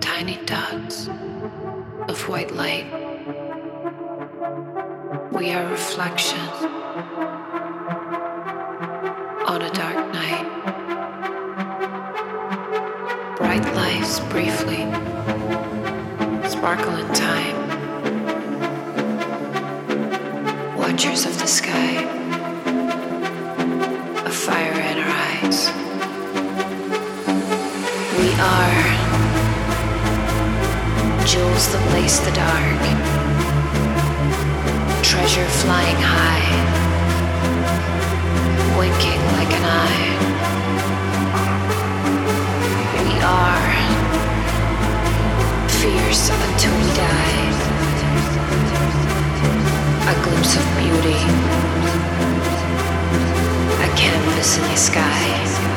tiny dots of white light. We are reflection on a dark night. Bright lights briefly sparkle in time. Watchers of the sky, jewels that lace the dark, treasure flying high, winking like an eye. We are fierce until we die. A glimpse of beauty, a canvas in the sky.